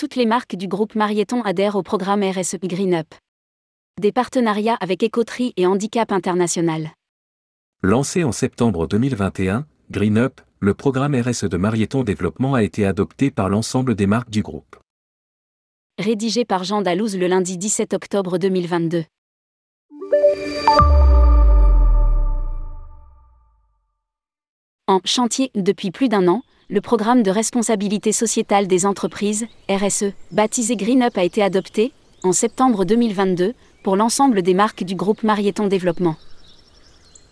Toutes les marques du groupe Marieton adhèrent au programme RSE Green Up. Des partenariats avec Écoterie et Handicap International. Lancé en septembre 2021, Green Up, le programme RSE de Marieton Développement a été adopté par l'ensemble des marques du groupe. Rédigé par Jean Dalouse le lundi 17 octobre 2022. En chantier depuis plus d'un an, le programme de responsabilité sociétale des entreprises, RSE, baptisé Green Up a été adopté, en septembre 2022, pour l'ensemble des marques du groupe Marieton Développement.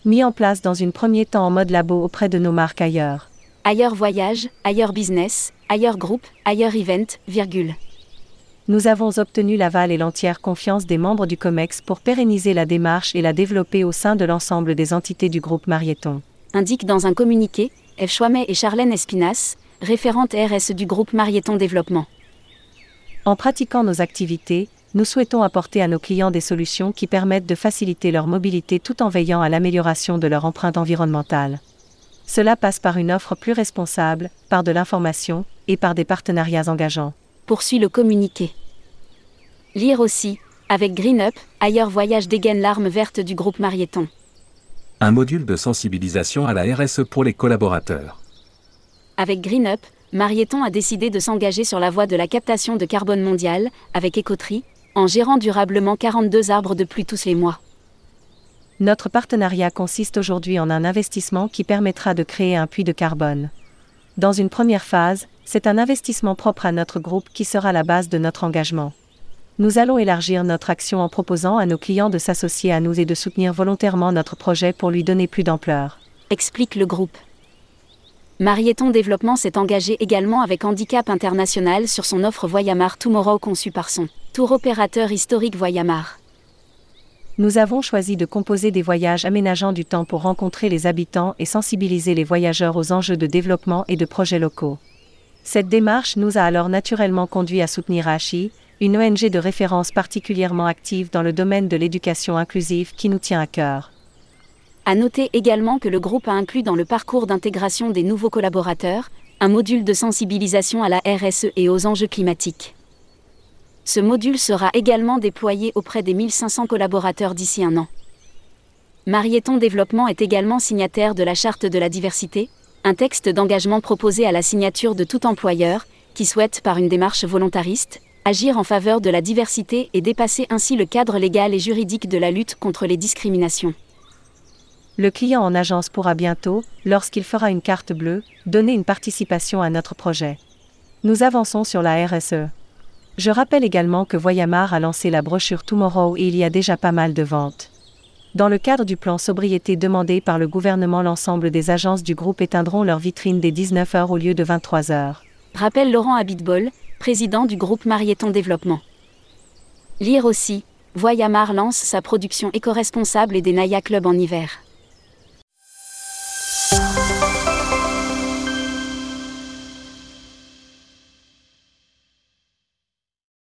Mis en place dans une premier temps en mode labo auprès de nos marques ailleurs. Ailleurs Voyage, Ailleurs Business, Ailleurs Groupe, Ailleurs Event, virgule. Nous avons obtenu l'aval et l'entière confiance des membres du COMEX pour pérenniser la démarche et la développer au sein de l'ensemble des entités du groupe Marieton. Indique dans un communiqué, Eve Chouamet et Charlène Espinas, référentes RS du groupe Marieton Développement. En pratiquant nos activités, nous souhaitons apporter à nos clients des solutions qui permettent de faciliter leur mobilité tout en veillant à l'amélioration de leur empreinte environnementale. Cela passe par une offre plus responsable, par de l'information, et par des partenariats engageants. Poursuit le communiqué. Lire aussi, avec Green Up, ailleurs voyage dégaine l'arme verte du groupe Marieton. Un module de sensibilisation à la RSE pour les collaborateurs. Avec Green Up, Marieton a décidé de s'engager sur la voie de la captation de carbone mondiale, avec Écoterie, en gérant durablement 42 arbres de pluie tous les mois. Notre partenariat consiste aujourd'hui en un investissement qui permettra de créer un puits de carbone. Dans une première phase, c'est un investissement propre à notre groupe qui sera la base de notre engagement. Nous allons élargir notre action en proposant à nos clients de s'associer à nous et de soutenir volontairement notre projet pour lui donner plus d'ampleur. Explique le groupe. Marieton Développement s'est engagé également avec Handicap International sur son offre Voyamar Tomorrow conçue par son tour opérateur historique Voyamar. Nous avons choisi de composer des voyages aménageant du temps pour rencontrer les habitants et sensibiliser les voyageurs aux enjeux de développement et de projets locaux. Cette démarche nous a alors naturellement conduit à soutenir AHI, une ONG de référence particulièrement active dans le domaine de l'éducation inclusive qui nous tient à cœur. À noter également que le groupe a inclus dans le parcours d'intégration des nouveaux collaborateurs un module de sensibilisation à la RSE et aux enjeux climatiques. Ce module sera également déployé auprès des 1500 collaborateurs d'ici un an. Marieton Développement est également signataire de la Charte de la diversité, un texte d'engagement proposé à la signature de tout employeur qui souhaite, par une démarche volontariste, agir en faveur de la diversité et dépasser ainsi le cadre légal et juridique de la lutte contre les discriminations le client en agence pourra bientôt, lorsqu'il fera une carte bleue, donner une participation à notre projet. Nous avançons sur la RSE. Je rappelle également que Voyamar a lancé la brochure Tomorrow et il y a déjà pas mal de ventes. Dans le cadre du plan sobriété demandé par le gouvernement, l'ensemble des agences du groupe éteindront leur vitrine dès 19h au lieu de 23h. Rappelle Laurent Abitbol, président du groupe Marieton Développement. Lire aussi, Voyamar lance sa production éco-responsable et des Naya Club en hiver.